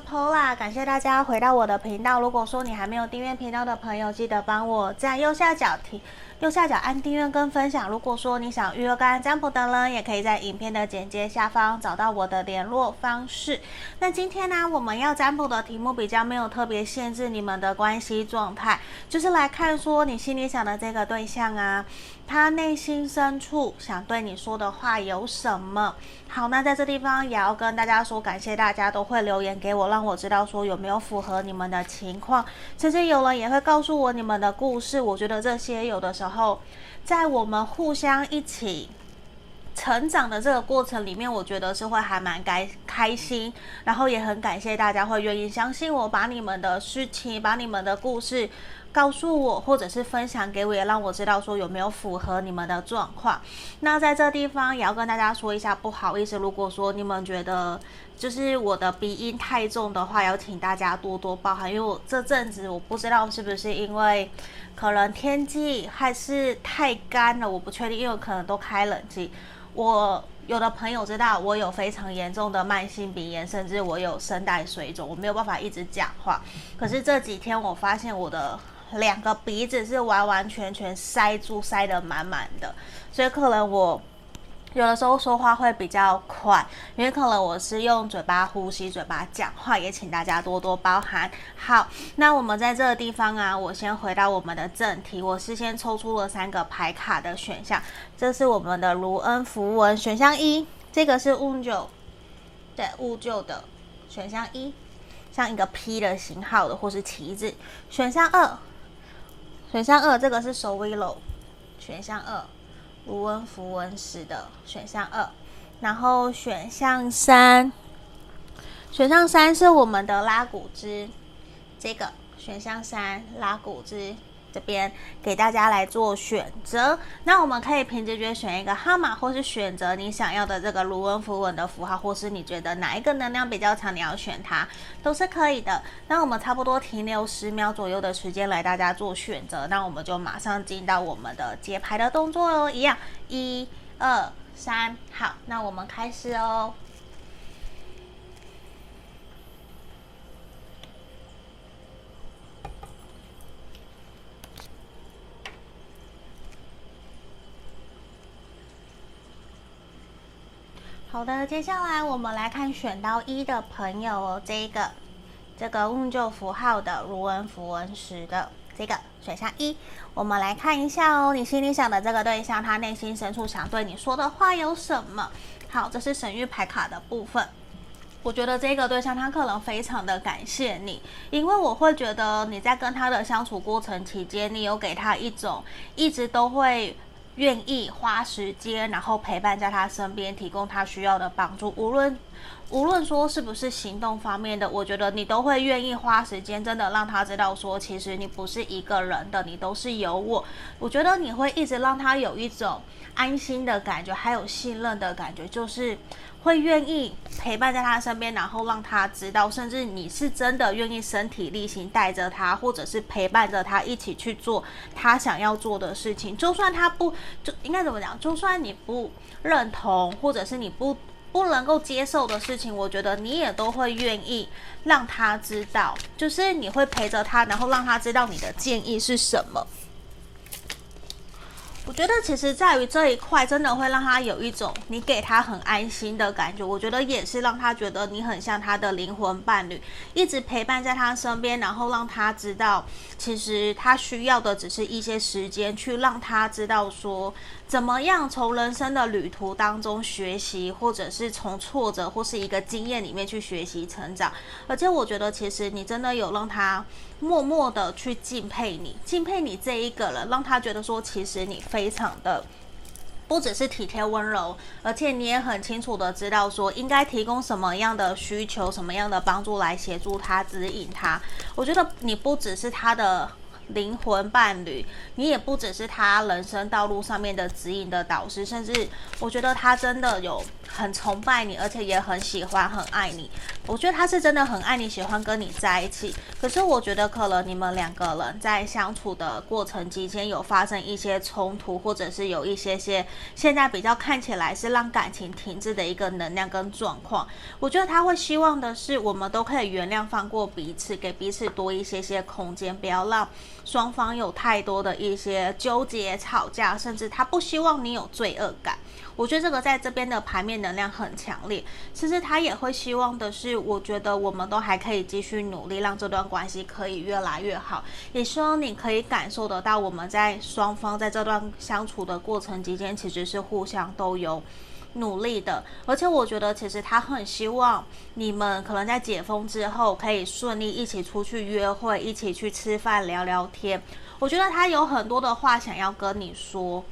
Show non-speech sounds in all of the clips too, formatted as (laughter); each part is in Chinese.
Pola，感谢大家回到我的频道。如果说你还没有订阅频道的朋友，记得帮我在右下角提右下角按订阅跟分享。如果说你想预约个案占卜的人，也可以在影片的简介下方找到我的联络方式。那今天呢，我们要占卜的题目比较没有特别限制你们的关系状态，就是来看说你心里想的这个对象啊，他内心深处想对你说的话有什么？好，那在这地方也要跟大家说，感谢大家都会留言给我，让我知道说有没有符合你们的情况，甚至有人也会告诉我你们的故事。我觉得这些有的时候，后在我们互相一起成长的这个过程里面，我觉得是会还蛮开开心，然后也很感谢大家会愿意相信我，把你们的事情，把你们的故事。告诉我，或者是分享给我，也让我知道说有没有符合你们的状况。那在这地方也要跟大家说一下，不好意思，如果说你们觉得就是我的鼻音太重的话，要请大家多多包涵，因为我这阵子我不知道是不是因为可能天气还是太干了，我不确定，因为可能都开冷气。我有的朋友知道我有非常严重的慢性鼻炎，甚至我有声带水肿，我没有办法一直讲话。可是这几天我发现我的。两个鼻子是完完全全塞住，塞得满满的，所以可能我有的时候说话会比较快，因为可能我是用嘴巴呼吸、嘴巴讲话，也请大家多多包涵。好，那我们在这个地方啊，我先回到我们的正题，我是先抽出了三个牌卡的选项，这是我们的卢恩符文选项一，这个是乌九，对，乌九的选项一，像一个 P 的型号的，或是旗子，选项二。选项二，这个是 Sowilo，选项二，卢恩符文石的选项二，然后选项三，选项三是我们的拉古兹，这个选项三拉古兹。这边给大家来做选择，那我们可以凭直觉选一个号码，或是选择你想要的这个卢恩符文的符号，或是你觉得哪一个能量比较强，你要选它都是可以的。那我们差不多停留十秒左右的时间来大家做选择，那我们就马上进到我们的节拍的动作哦，一样，一、二、三，好，那我们开始哦。好的，接下来我们来看选到一的朋友哦，这一个这个乌九符号的卢恩符文石的这个选项一，我们来看一下哦，你心里想的这个对象，他内心深处想对你说的话有什么？好，这是神諭牌卡的部分。我觉得这个对象他可能非常的感谢你，因为我会觉得你在跟他的相处过程期间，你有给他一种一直都会。愿意花时间，然后陪伴在他身边，提供他需要的帮助，无论无论说是不是行动方面的，我觉得你都会愿意花时间，真的让他知道说，其实你不是一个人的，你都是有我。我觉得你会一直让他有一种安心的感觉，还有信任的感觉，就是。会愿意陪伴在他身边，然后让他知道，甚至你是真的愿意身体力行带着他，或者是陪伴着他一起去做他想要做的事情。就算他不，就应该怎么讲？就算你不认同，或者是你不不能够接受的事情，我觉得你也都会愿意让他知道，就是你会陪着他，然后让他知道你的建议是什么。我觉得其实在于这一块，真的会让他有一种你给他很安心的感觉。我觉得也是让他觉得你很像他的灵魂伴侣，一直陪伴在他身边，然后让他知道，其实他需要的只是一些时间，去让他知道说，怎么样从人生的旅途当中学习，或者是从挫折或是一个经验里面去学习成长。而且我觉得，其实你真的有让他默默的去敬佩你，敬佩你这一个人，让他觉得说，其实你非非常的不只是体贴温柔，而且你也很清楚的知道说应该提供什么样的需求，什么样的帮助来协助他，指引他。我觉得你不只是他的。灵魂伴侣，你也不只是他人生道路上面的指引的导师，甚至我觉得他真的有很崇拜你，而且也很喜欢、很爱你。我觉得他是真的很爱你，喜欢跟你在一起。可是我觉得可能你们两个人在相处的过程期间有发生一些冲突，或者是有一些些现在比较看起来是让感情停滞的一个能量跟状况。我觉得他会希望的是，我们都可以原谅、放过彼此，给彼此多一些些空间，不要让双方有太多的一些纠结、吵架，甚至他不希望你有罪恶感。我觉得这个在这边的牌面能量很强烈，其实他也会希望的是，我觉得我们都还可以继续努力，让这段关系可以越来越好。也希望你可以感受得到，我们在双方在这段相处的过程之间，其实是互相都有努力的。而且我觉得，其实他很希望你们可能在解封之后，可以顺利一起出去约会，一起去吃饭聊聊天。我觉得他有很多的话想要跟你说。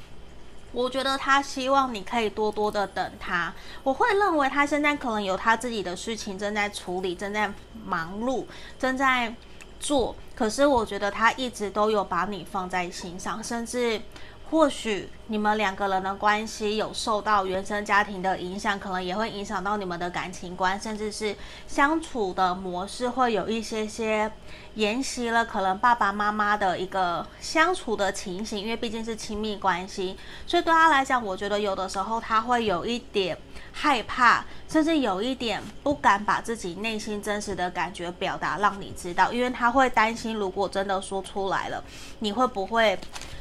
我觉得他希望你可以多多的等他。我会认为他现在可能有他自己的事情正在处理，正在忙碌，正在做。可是我觉得他一直都有把你放在心上，甚至。或许你们两个人的关系有受到原生家庭的影响，可能也会影响到你们的感情观，甚至是相处的模式会有一些些沿袭了可能爸爸妈妈的一个相处的情形，因为毕竟是亲密关系，所以对他来讲，我觉得有的时候他会有一点害怕，甚至有一点不敢把自己内心真实的感觉表达让你知道，因为他会担心，如果真的说出来了，你会不会？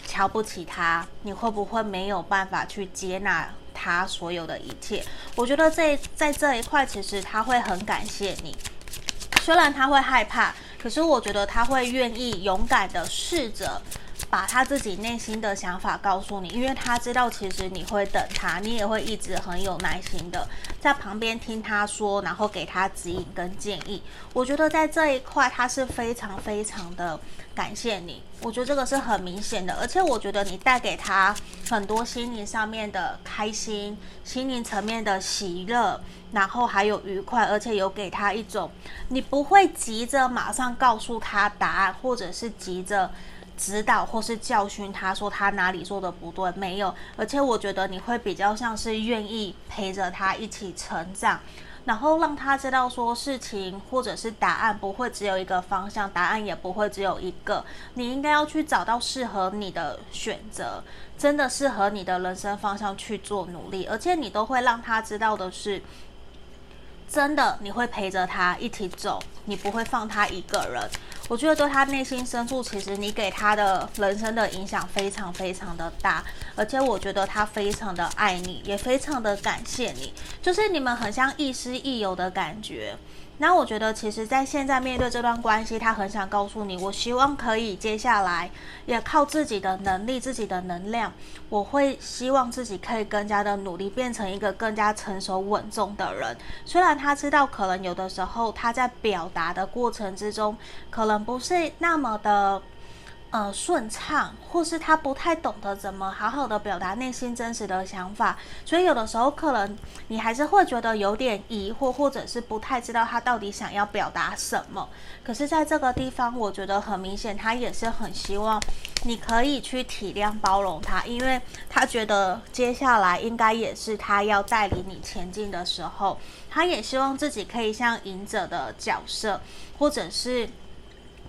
瞧不起他，你会不会没有办法去接纳他所有的一切？我觉得这在这一块，其实他会很感谢你。虽然他会害怕，可是我觉得他会愿意勇敢的试着把他自己内心的想法告诉你，因为他知道其实你会等他，你也会一直很有耐心的在旁边听他说，然后给他指引跟建议。我觉得在这一块，他是非常非常的。感谢你，我觉得这个是很明显的，而且我觉得你带给他很多心灵上面的开心，心灵层面的喜乐，然后还有愉快，而且有给他一种你不会急着马上告诉他答案，或者是急着指导或是教训他说他哪里做的不对，没有，而且我觉得你会比较像是愿意陪着他一起成长。然后让他知道说事情或者是答案不会只有一个方向，答案也不会只有一个，你应该要去找到适合你的选择，真的适合你的人生方向去做努力，而且你都会让他知道的是，真的你会陪着他一起走，你不会放他一个人。我觉得对他内心深处，其实你给他的人生的影响非常非常的大，而且我觉得他非常的爱你，也非常的感谢你，就是你们很像亦师亦友的感觉。那我觉得，其实，在现在面对这段关系，他很想告诉你，我希望可以接下来也靠自己的能力、自己的能量，我会希望自己可以更加的努力，变成一个更加成熟稳重的人。虽然他知道，可能有的时候他在表达的过程之中，可能不是那么的。呃，顺畅，或是他不太懂得怎么好好的表达内心真实的想法，所以有的时候可能你还是会觉得有点疑惑，或者是不太知道他到底想要表达什么。可是，在这个地方，我觉得很明显，他也是很希望你可以去体谅、包容他，因为他觉得接下来应该也是他要带领你前进的时候，他也希望自己可以像隐者的角色，或者是。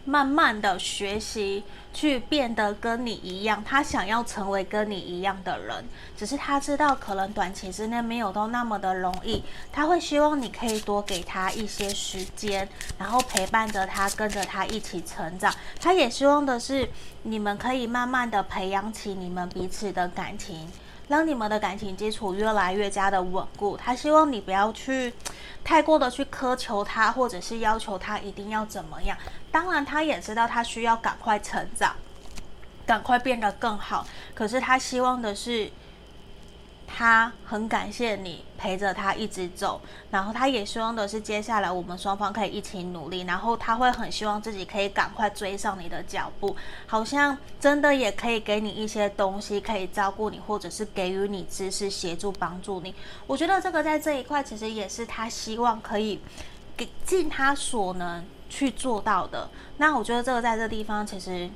慢慢的学习，去变得跟你一样，他想要成为跟你一样的人，只是他知道可能短期之内没有都那么的容易，他会希望你可以多给他一些时间，然后陪伴着他，跟着他一起成长。他也希望的是，你们可以慢慢的培养起你们彼此的感情。让你们的感情基础越来越加的稳固。他希望你不要去 (tsk) 太过的去苛求他，或者是要求他一定要怎么样。当然，他也知道他需要赶快成长，赶快变得更好。可是他希望的是。他很感谢你陪着他一直走，然后他也希望的是接下来我们双方可以一起努力，然后他会很希望自己可以赶快追上你的脚步，好像真的也可以给你一些东西，可以照顾你，或者是给予你知识、协助、帮助你。我觉得这个在这一块其实也是他希望可以给尽他所能去做到的。那我觉得这个在这地方其实。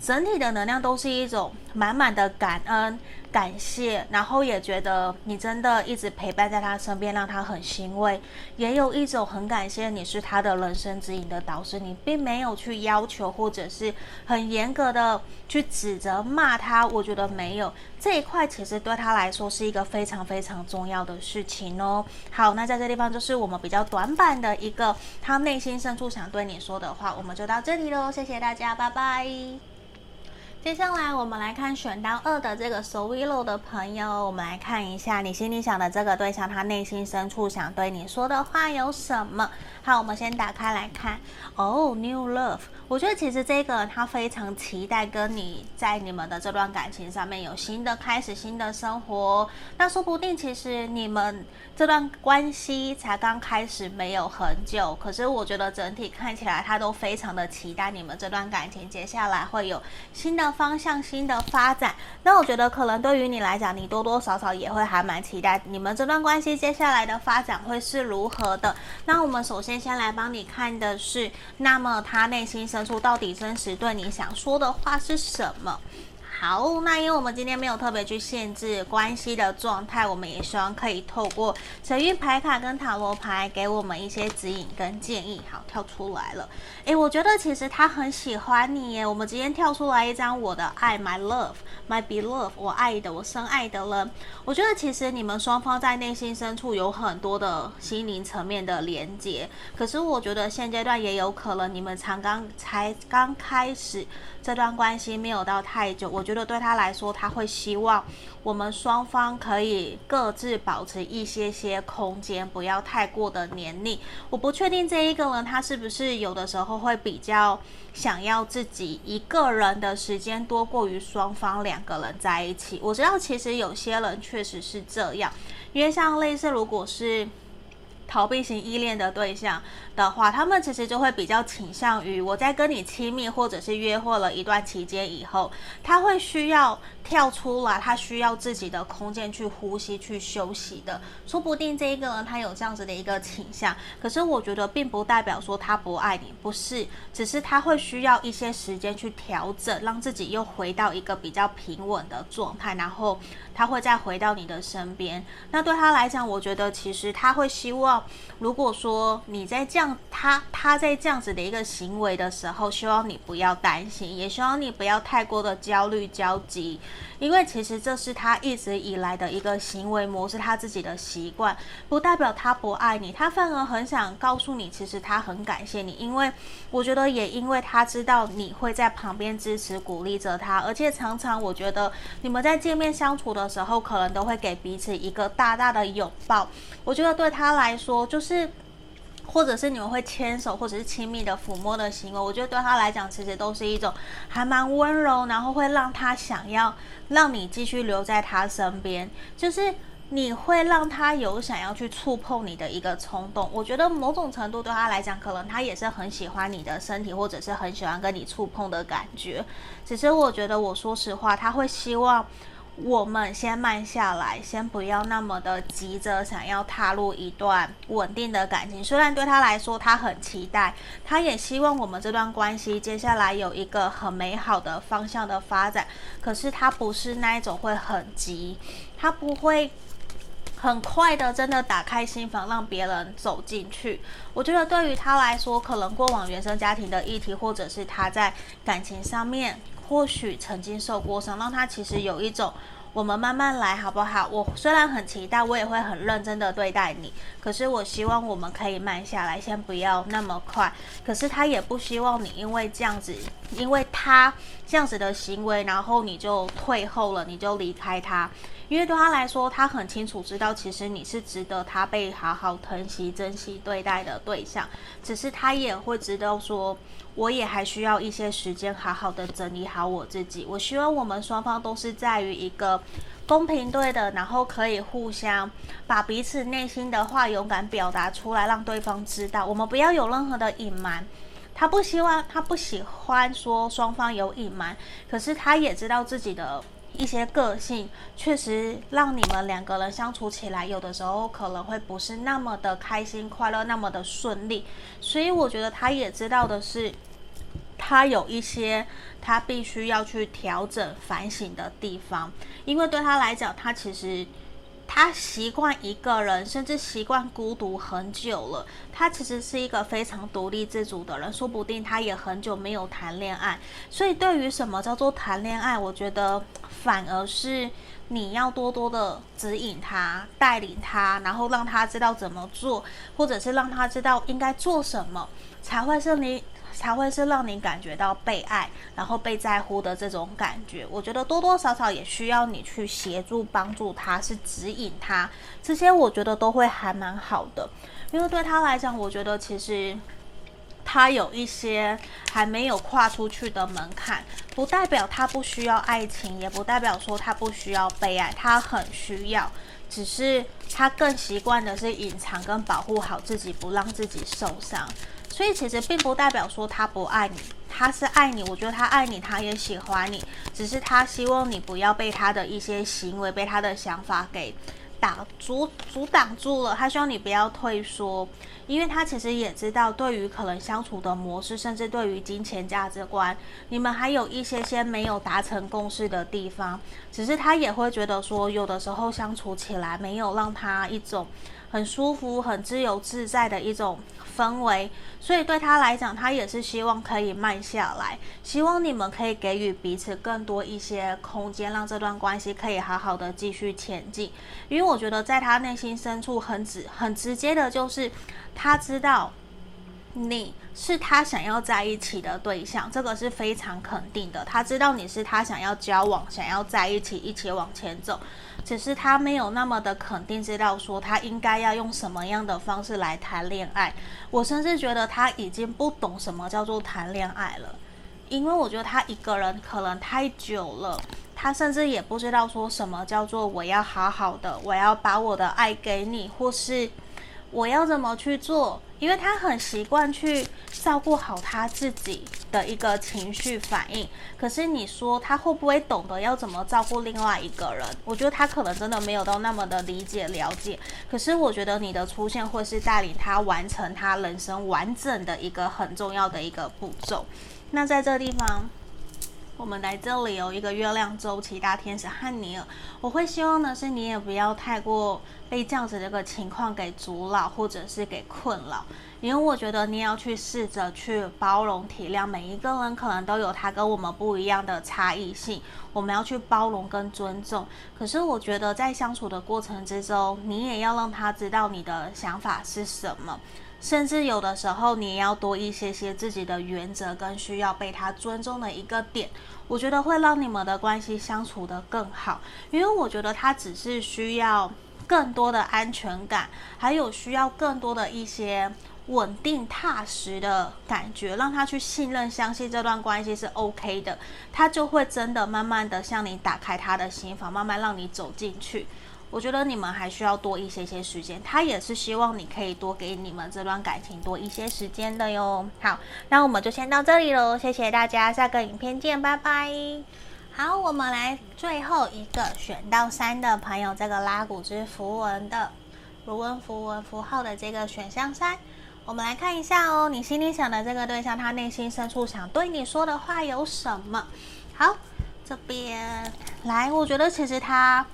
整体的能量都是一种满满的感恩。感谢，然后也觉得你真的一直陪伴在他身边，让他很欣慰。也有一种很感谢你是他的人生指引的导师，你并没有去要求或者是很严格的去指责骂他。我觉得没有这一块，其实对他来说是一个非常非常重要的事情哦。好，那在这地方就是我们比较短板的一个他内心深处想对你说的话，我们就到这里喽。谢谢大家，拜拜。接下来我们来看选到二的这个 Sowilo 的朋友，我们来看一下你心里想的这个对象，他内心深处想对你说的话有什么？好，我们先打开来看。哦，oh，New Love。我觉得其实这个他非常期待跟你在你们的这段感情上面有新的开始、新的生活。那说不定其实你们这段关系才刚开始没有很久，可是我觉得整体看起来他都非常的期待你们这段感情接下来会有新的方向、新的发展。那我觉得可能对于你来讲，你多多少少也会还蛮期待你们这段关系接下来的发展会是如何的。那我们首先先来帮你看的是，那么他内心深处到底真实对你想说的话是什么？好，那因为我们今天没有特别去限制关系的状态，我们也希望可以透过神諭牌卡跟塔罗牌给我们一些指引跟建议。好，跳出来了，诶，我觉得其实他很喜欢你耶。我们今天跳出来一张我的爱，My Love，My Beloved，我爱的，我深爱的人。我觉得其实你们双方在内心深处有很多的心灵层面的连接，可是我觉得现阶段也有可能你们才刚才刚开始。这段关系没有到太久，我觉得对他来说，他会希望我们双方可以各自保持一些些空间，不要太过的黏腻。我不确定这一个人他是不是有的时候会比较想要自己一个人的时间多过于双方两个人在一起。我知道其实有些人确实是这样，因为像类似如果是。逃避型依恋的对象的话，他们其实就会比较倾向于我在跟你亲密或者是约会了一段期间以后，他会需要跳出来，他需要自己的空间去呼吸、去休息的。说不定这一个人他有这样子的一个倾向，可是我觉得并不代表说他不爱你，不是，只是他会需要一些时间去调整，让自己又回到一个比较平稳的状态，然后他会再回到你的身边。那对他来讲，我觉得其实他会希望。如果说你在这样，他他在这样子的一个行为的时候，希望你不要担心，也希望你不要太过的焦虑焦急，因为其实这是他一直以来的一个行为模式，他自己的习惯，不代表他不爱你，他反而很想告诉你，其实他很感谢你，因为我觉得也因为他知道你会在旁边支持鼓励着他，而且常常我觉得你们在见面相处的时候，可能都会给彼此一个大大的拥抱，我觉得对他来说。就是，或者是你们会牵手，或者是亲密的抚摸的行为，我觉得对他来讲，其实都是一种还蛮温柔，然后会让他想要让你继续留在他身边，就是你会让他有想要去触碰你的一个冲动。我觉得某种程度对他来讲，可能他也是很喜欢你的身体，或者是很喜欢跟你触碰的感觉。只是我觉得，我说实话，他会希望。我们先慢下来，先不要那么的急着想要踏入一段稳定的感情。虽然对他来说，他很期待，他也希望我们这段关系接下来有一个很美好的方向的发展。可是他不是那一种会很急，他不会很快的真的打开心房让别人走进去。我觉得对于他来说，可能过往原生家庭的议题，或者是他在感情上面。或许曾经受过伤，让他其实有一种，我们慢慢来好不好？我虽然很期待，我也会很认真的对待你，可是我希望我们可以慢下来，先不要那么快。可是他也不希望你因为这样子，因为他这样子的行为，然后你就退后了，你就离开他。因为对他来说，他很清楚知道，其实你是值得他被好好疼惜、珍惜对待的对象。只是他也会知道说，我也还需要一些时间，好好的整理好我自己。我希望我们双方都是在于一个公平对的，然后可以互相把彼此内心的话勇敢表达出来，让对方知道。我们不要有任何的隐瞒。他不希望，他不喜欢说双方有隐瞒，可是他也知道自己的。一些个性确实让你们两个人相处起来，有的时候可能会不是那么的开心快乐，那么的顺利。所以我觉得他也知道的是，他有一些他必须要去调整、反省的地方，因为对他来讲，他其实。他习惯一个人，甚至习惯孤独很久了。他其实是一个非常独立自主的人，说不定他也很久没有谈恋爱。所以，对于什么叫做谈恋爱，我觉得反而是你要多多的指引他、带领他，然后让他知道怎么做，或者是让他知道应该做什么，才会是你。才会是让你感觉到被爱，然后被在乎的这种感觉。我觉得多多少少也需要你去协助、帮助他，是指引他，这些我觉得都会还蛮好的。因为对他来讲，我觉得其实他有一些还没有跨出去的门槛，不代表他不需要爱情，也不代表说他不需要被爱，他很需要，只是他更习惯的是隐藏跟保护好自己，不让自己受伤。所以其实并不代表说他不爱你，他是爱你。我觉得他爱你，他也喜欢你，只是他希望你不要被他的一些行为、被他的想法给挡阻阻挡住了。他希望你不要退缩，因为他其实也知道，对于可能相处的模式，甚至对于金钱价值观，你们还有一些些没有达成共识的地方。只是他也会觉得说，有的时候相处起来没有让他一种很舒服、很自由自在的一种氛围，所以对他来讲，他也是希望可以慢下来，希望你们可以给予彼此更多一些空间，让这段关系可以好好的继续前进。因为我觉得在他内心深处很直很直接的，就是他知道你是他想要在一起的对象，这个是非常肯定的。他知道你是他想要交往、想要在一起、一起往前走。只是他没有那么的肯定，知道说他应该要用什么样的方式来谈恋爱。我甚至觉得他已经不懂什么叫做谈恋爱了，因为我觉得他一个人可能太久了，他甚至也不知道说什么叫做我要好好的，我要把我的爱给你，或是我要怎么去做。因为他很习惯去照顾好他自己的一个情绪反应，可是你说他会不会懂得要怎么照顾另外一个人？我觉得他可能真的没有到那么的理解了解。可是我觉得你的出现会是带领他完成他人生完整的一个很重要的一个步骤。那在这个地方。我们来这里有一个月亮周期大天使汉尼尔，我会希望的是你也不要太过被这样子的一个情况给阻挠，或者是给困扰，因为我觉得你要去试着去包容体谅每一个人，可能都有他跟我们不一样的差异性，我们要去包容跟尊重。可是我觉得在相处的过程之中，你也要让他知道你的想法是什么。甚至有的时候，你也要多一些些自己的原则跟需要被他尊重的一个点，我觉得会让你们的关系相处得更好。因为我觉得他只是需要更多的安全感，还有需要更多的一些稳定踏实的感觉，让他去信任、相信这段关系是 OK 的，他就会真的慢慢的向你打开他的心房，慢慢让你走进去。我觉得你们还需要多一些些时间，他也是希望你可以多给你们这段感情多一些时间的哟。好，那我们就先到这里喽，谢谢大家，下个影片见，拜拜。好，我们来最后一个选到三的朋友，这个拉古之符文的卢恩符文符号的这个选项三，我们来看一下哦，你心里想的这个对象，他内心深处想对你说的话有什么？好，这边来，我觉得其实他。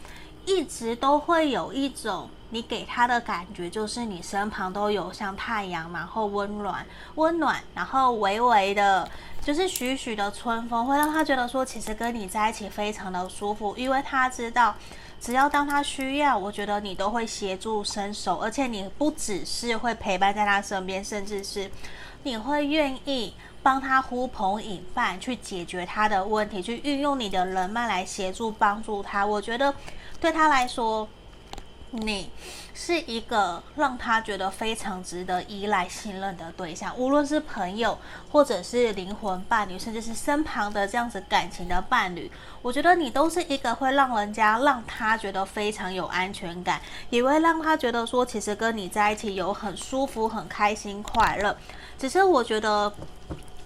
一直都会有一种你给他的感觉，就是你身旁都有像太阳，然后温暖、温暖，然后微微的，就是徐徐的春风，会让他觉得说，其实跟你在一起非常的舒服，因为他知道，只要当他需要，我觉得你都会协助伸手，而且你不只是会陪伴在他身边，甚至是你会愿意帮他呼朋引伴，去解决他的问题，去运用你的人脉来协助帮助他。我觉得。对他来说，你是一个让他觉得非常值得依赖、信任的对象，无论是朋友，或者是灵魂伴侣，甚至是身旁的这样子感情的伴侣，我觉得你都是一个会让人家让他觉得非常有安全感，也会让他觉得说，其实跟你在一起有很舒服、很开心、快乐。只是我觉得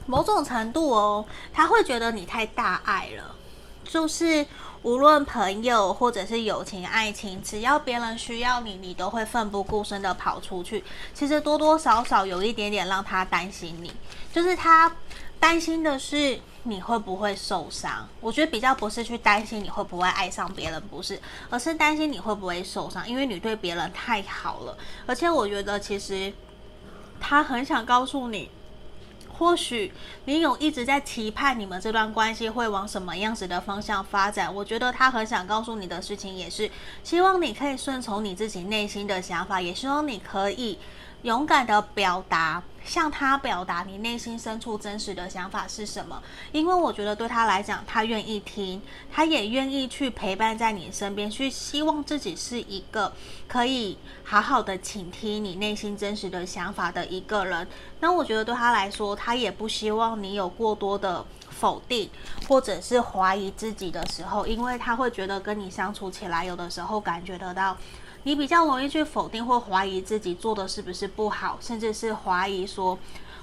某种程度哦，他会觉得你太大爱了。就是无论朋友或者是友情、爱情，只要别人需要你，你都会奋不顾身的跑出去。其实多多少少有一点点让他担心你，就是他担心的是你会不会受伤。我觉得比较不是去担心你会不会爱上别人，不是，而是担心你会不会受伤，因为你对别人太好了。而且我觉得其实他很想告诉你。或许你有一直在期盼你们这段关系会往什么样子的方向发展，我觉得他很想告诉你的事情也是，希望你可以顺从你自己内心的想法，也希望你可以。勇敢的表达，向他表达你内心深处真实的想法是什么？因为我觉得对他来讲，他愿意听，他也愿意去陪伴在你身边，去希望自己是一个可以好好的倾听你内心真实的想法的一个人。那我觉得对他来说，他也不希望你有过多的否定或者是怀疑自己的时候，因为他会觉得跟你相处起来，有的时候感觉得到。你比较容易去否定或怀疑自己做的是不是不好，甚至是怀疑说，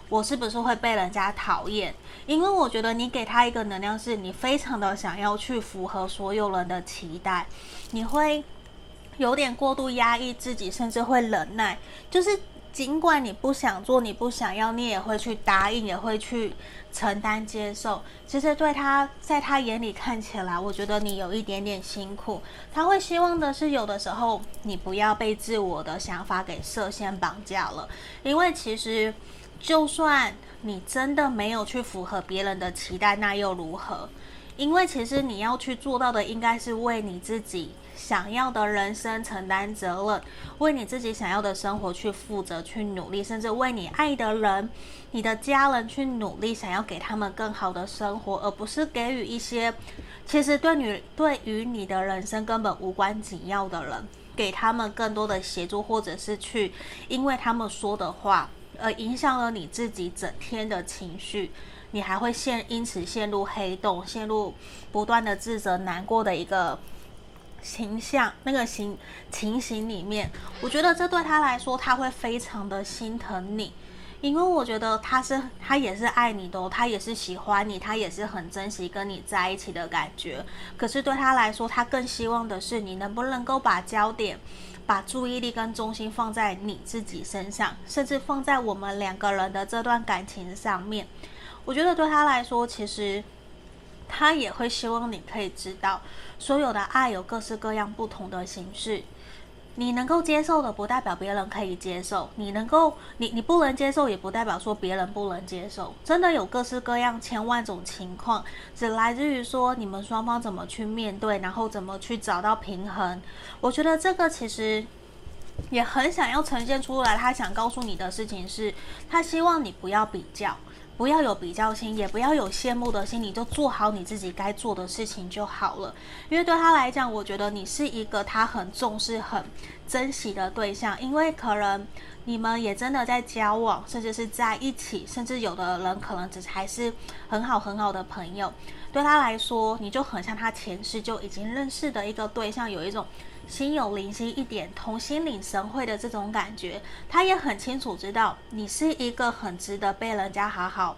我是不是会被人家讨厌？因为我觉得你给他一个能量，是你非常的想要去符合所有人的期待，你会有点过度压抑自己，甚至会忍耐，就是。尽管你不想做，你不想要，你也会去答应，也会去承担接受。其实对他，在他眼里看起来，我觉得你有一点点辛苦。他会希望的是，有的时候你不要被自我的想法给设限绑架了。因为其实，就算你真的没有去符合别人的期待，那又如何？因为其实你要去做到的，应该是为你自己。想要的人生承担责任，为你自己想要的生活去负责、去努力，甚至为你爱的人、你的家人去努力，想要给他们更好的生活，而不是给予一些其实对你对于你的人生根本无关紧要的人，给他们更多的协助，或者是去因为他们说的话而影响了你自己整天的情绪，你还会陷因此陷入黑洞，陷入不断的自责、难过的一个。形象那个形情形里面，我觉得这对他来说，他会非常的心疼你，因为我觉得他是他也是爱你的，他也是喜欢你，他也是很珍惜跟你在一起的感觉。可是对他来说，他更希望的是你能不能够把焦点、把注意力跟中心放在你自己身上，甚至放在我们两个人的这段感情上面。我觉得对他来说，其实。他也会希望你可以知道，所有的爱有各式各样不同的形式。你能够接受的，不代表别人可以接受；你能够，你你不能接受，也不代表说别人不能接受。真的有各式各样、千万种情况，只来自于说你们双方怎么去面对，然后怎么去找到平衡。我觉得这个其实也很想要呈现出来。他想告诉你的事情是，他希望你不要比较。不要有比较心，也不要有羡慕的心，你就做好你自己该做的事情就好了。因为对他来讲，我觉得你是一个他很重视、很珍惜的对象。因为可能你们也真的在交往，甚至是在一起，甚至有的人可能只还是很好很好的朋友。对他来说，你就很像他前世就已经认识的一个对象，有一种。心有灵犀一点通、心领神会的这种感觉，他也很清楚知道你是一个很值得被人家好好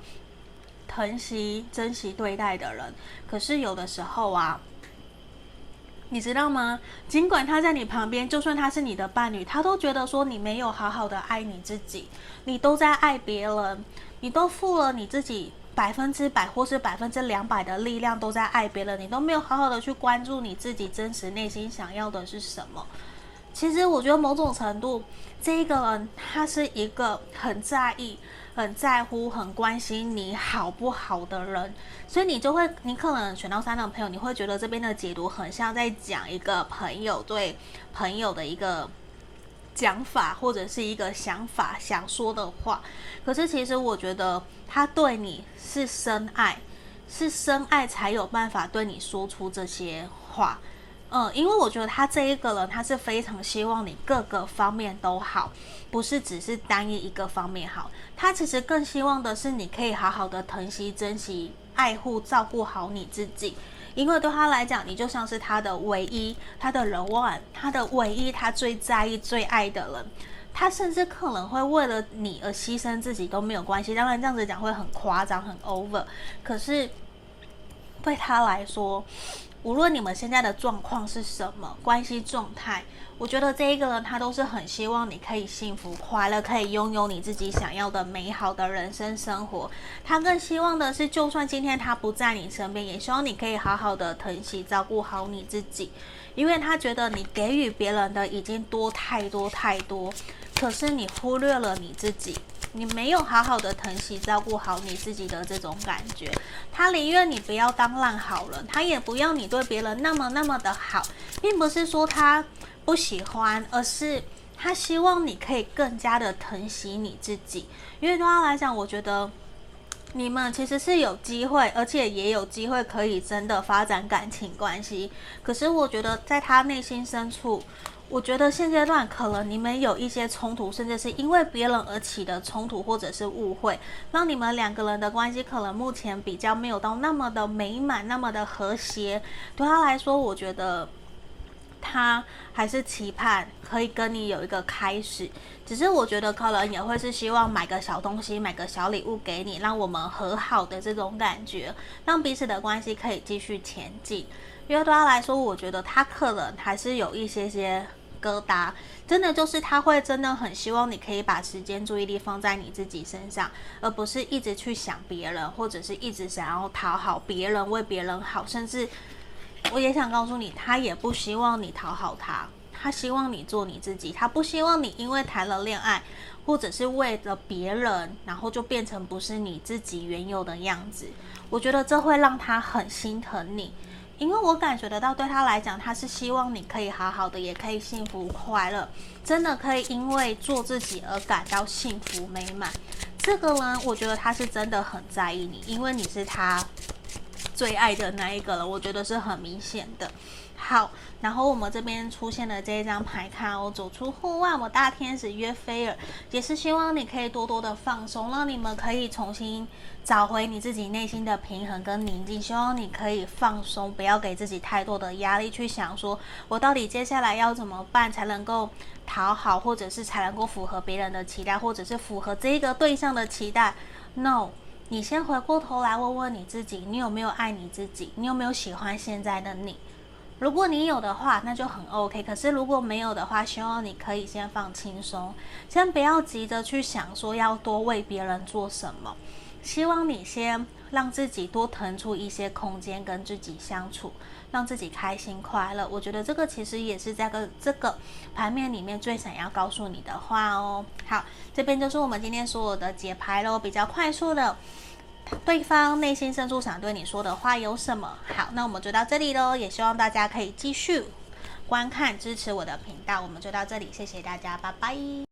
疼惜、珍惜对待的人。可是有的时候啊，你知道吗？尽管他在你旁边，就算他是你的伴侣，他都觉得说你没有好好的爱你自己，你都在爱别人，你都负了你自己。百分之百或是百分之两百的力量都在爱别人，你都没有好好的去关注你自己真实内心想要的是什么。其实我觉得某种程度，这一个人他是一个很在意、很在乎、很关心你好不好的人，所以你就会，你可能选到三的朋友，你会觉得这边的解读很像在讲一个朋友对朋友的一个。讲法或者是一个想法想说的话，可是其实我觉得他对你是深爱，是深爱才有办法对你说出这些话。嗯，因为我觉得他这一个人，他是非常希望你各个方面都好，不是只是单一一个方面好。他其实更希望的是你可以好好的疼惜、珍惜、爱护、照顾好你自己。因为对他来讲，你就像是他的唯一，他的人万，他的唯一，他最在意、最爱的人。他甚至可能会为了你而牺牲自己都没有关系。当然，这样子讲会很夸张、很 over。可是对他来说，无论你们现在的状况是什么关系状态，我觉得这一个人他都是很希望你可以幸福快乐，可以拥有你自己想要的美好的人生生活。他更希望的是，就算今天他不在你身边，也希望你可以好好的疼惜照顾好你自己，因为他觉得你给予别人的已经多太多太多，可是你忽略了你自己。你没有好好的疼惜照顾好你自己的这种感觉，他宁愿你不要当烂好人，他也不要你对别人那么那么的好，并不是说他不喜欢，而是他希望你可以更加的疼惜你自己。因为对他来讲，我觉得你们其实是有机会，而且也有机会可以真的发展感情关系。可是我觉得在他内心深处。我觉得现阶段可能你们有一些冲突，甚至是因为别人而起的冲突，或者是误会，让你们两个人的关系可能目前比较没有到那么的美满，那么的和谐。对他来说，我觉得他还是期盼可以跟你有一个开始，只是我觉得可能也会是希望买个小东西，买个小礼物给你，让我们和好的这种感觉，让彼此的关系可以继续前进。因为对他来说，我觉得他可能还是有一些些。疙瘩，真的就是他会真的很希望你可以把时间注意力放在你自己身上，而不是一直去想别人，或者是一直想要讨好别人，为别人好。甚至我也想告诉你，他也不希望你讨好他，他希望你做你自己，他不希望你因为谈了恋爱，或者是为了别人，然后就变成不是你自己原有的样子。我觉得这会让他很心疼你。因为我感觉得到，对他来讲，他是希望你可以好好的，也可以幸福快乐，真的可以因为做自己而感到幸福美满。这个呢，我觉得他是真的很在意你，因为你是他最爱的那一个了，我觉得是很明显的。好，然后我们这边出现了这一张牌卡哦，走出户外，我大天使约菲尔也是希望你可以多多的放松，让你们可以重新找回你自己内心的平衡跟宁静。希望你可以放松，不要给自己太多的压力，去想说我到底接下来要怎么办才能够讨好，或者是才能够符合别人的期待，或者是符合这个对象的期待。No，你先回过头来问问你自己，你有没有爱你自己？你有没有喜欢现在的你？如果你有的话，那就很 OK。可是如果没有的话，希望你可以先放轻松，先不要急着去想说要多为别人做什么。希望你先让自己多腾出一些空间跟自己相处，让自己开心快乐。我觉得这个其实也是这个这个牌面里面最想要告诉你的话哦。好，这边就是我们今天所有的解牌喽，比较快速的。对方内心深处想对你说的话有什么？好，那我们就到这里喽。也希望大家可以继续观看、支持我的频道。我们就到这里，谢谢大家，拜拜。